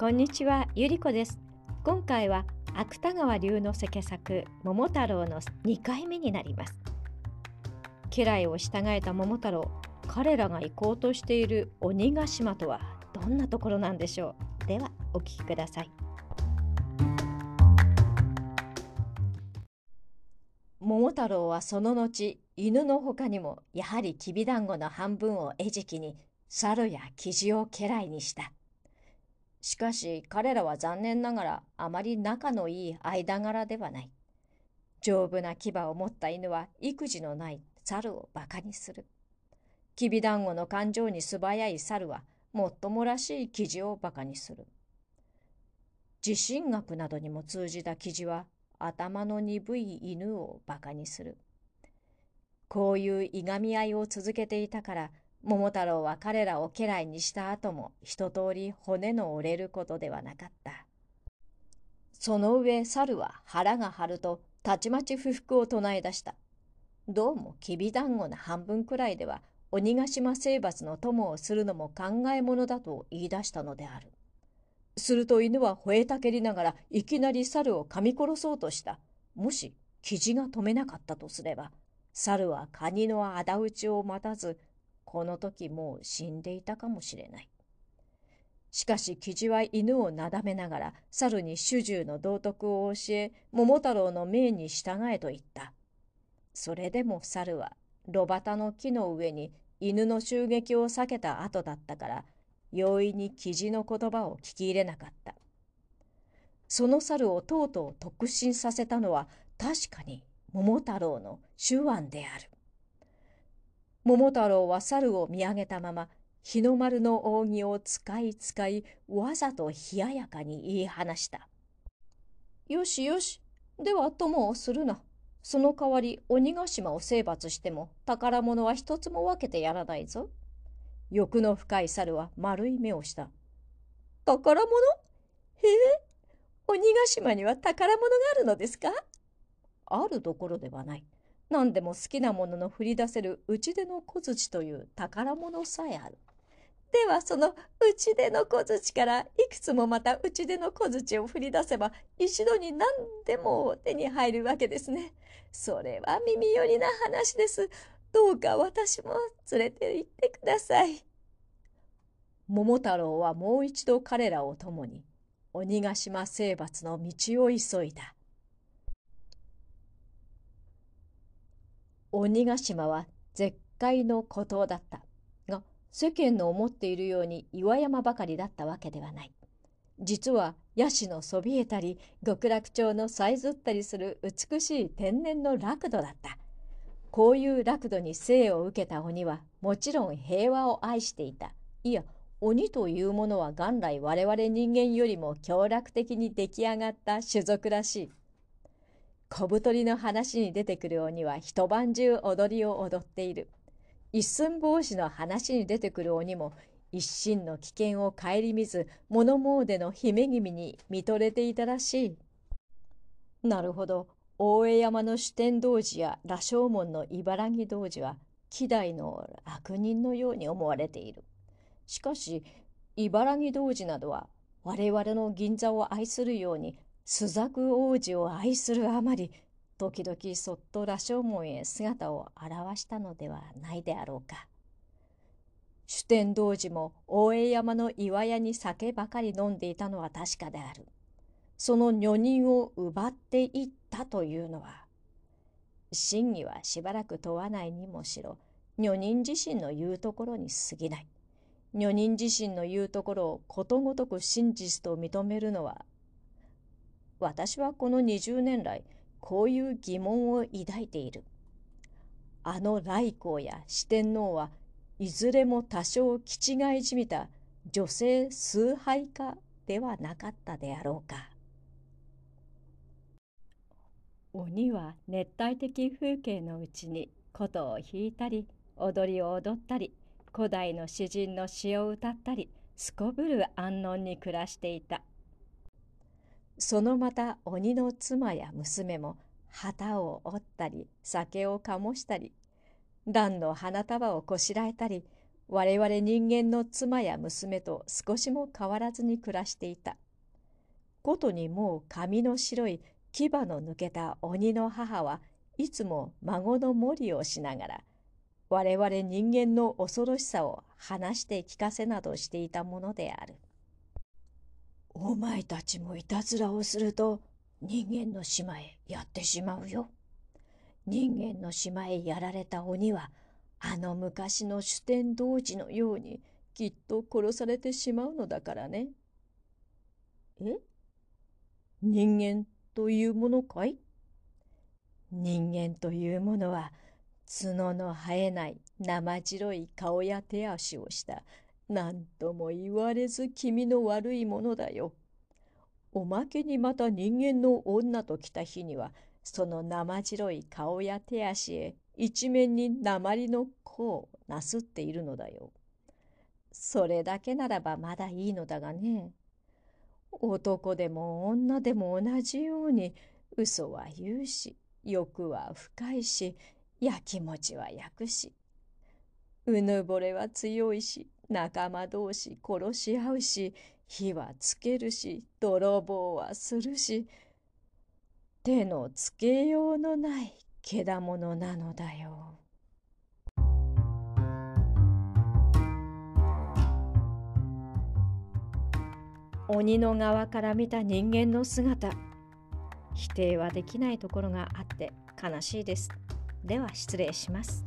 こんにちは、ゆりこです。今回は芥川龍之介作桃太郎の2回目になります。家来を従えた桃太郎、彼らが行こうとしている鬼ヶ島とはどんなところなんでしょう？ではお聞きください。桃太郎はその後、犬の他にもやはりきびだんごの半分を餌食に、猿やキジを家来にした。しかし彼らは残念ながらあまり仲のいい間柄ではない。丈夫な牙を持った犬は育児のない猿を馬鹿にする。きびだんごの感情に素早い猿はもっともらしい記事を馬鹿にする。地震学などにも通じた記事は頭の鈍い犬を馬鹿にする。こういういがみ合いを続けていたから桃太郎は彼らを家来にした後も一通り骨の折れることではなかった。その上猿は腹が張るとたちまち不服を唱え出した。どうもきびだんごの半分くらいでは鬼ヶ島征伐の友をするのも考えものだと言い出したのである。すると犬は吠えたけりながらいきなり猿を噛み殺そうとした。もし生地が止めなかったとすれば、猿はカニの仇討ちを待たずこの時もう死んでいたかもしれない。しかしキジは犬をなだめながら猿に主従の道徳を教え桃太郎の命に従えと言った。それでも猿は炉端の木の上に犬の襲撃を避けた後だったから容易にキジの言葉を聞き入れなかった。その猿をとうとう特進させたのは確かに桃太郎の手腕である。桃太郎は猿を見上げたまま日の丸の扇を使い使いわざと冷ややかに言い放した。よしよし、では友をするな。その代わり鬼ヶ島を征伐しても宝物は一つも分けてやらないぞ。欲の深い猿は丸い目をした。宝物？へえ、鬼ヶ島には宝物があるのですか？あるどころではない。何でも好きなものの振り出せる打ち出の小槌という宝物さえある。ではその打ち出の小槌からいくつもまた打ち出の小槌を振り出せば一度に何でも手に入るわけですね。それは耳寄りな話です。どうか私も連れて行ってください。桃太郎はもう一度彼らを共に鬼ヶ島征伐の道を急いだ。鬼ヶ島は絶海の孤島だった。が世間の思っているように岩山ばかりだったわけではない。実はヤシのそびえたり極楽鳥のさえずったりする美しい天然の楽土だった。こういう楽土に生を受けた鬼はもちろん平和を愛していた。いや鬼というものは元来我々人間よりも強楽的に出来上がった種族らしい。小太りの話に出てくる鬼は一晩中踊りを踊っている。一寸法師の話に出てくる鬼も一心の危険を顧みず物詣の姫君に見とれていたらしい。なるほど。大江山の主天童子や羅生門の茨城童子は希代の悪人のように思われている。しかし茨城童子などは我々の銀座を愛するように朱雀王子を愛するあまり時々そっと羅生門へ姿を現したのではないであろうか。主天童子も大江山の岩屋に酒ばかり飲んでいたのは確かである。その女人を奪っていったというのは真偽はしばらく問わないにもしろ女人自身の言うところに過ぎない。女人自身の言うところをことごとく真実と認めるのは私はこの20年来こういう疑問を抱いている。あの来光や四天王はいずれも多少気違いじみた女性崇拝家ではなかったであろうか。鬼は熱帯的風景のうちに琴を弾いたり踊りを踊ったり古代の詩人の詩を歌ったりすこぶる安穏に暮らしていた。そのまた鬼の妻や娘も旗を折ったり酒を醸したり蘭の花束をこしらえたり我々人間の妻や娘と少しも変わらずに暮らしていた。ことにもう髪の白い牙の抜けた鬼の母はいつも孫の森をしながら我々人間の恐ろしさを話して聞かせなどしていたものである。お前たちもいたずらをすると人間の島へやってしまうよ。人間の島へやられた鬼はあの昔の主天童子のようにきっと殺されてしまうのだからね。え？人間というものかい？人間というものは角の生えない生白い顔や手足をした何とも言われず気味の悪いものだよ。おまけにまた人間の女と来た日にはその生白い顔や手足へ一面に鉛の子をなすっているのだよ。それだけならばまだいいのだがね。男でも女でも同じように嘘は言うし欲は深いしやきもちは焼くしうぬぼれは強いし仲間同士殺し合うし火はつけるし泥棒はするし手のつけようのないけだものなのだよ。鬼の側から見た人間の姿否定はできないところがあって悲しいですでは失礼します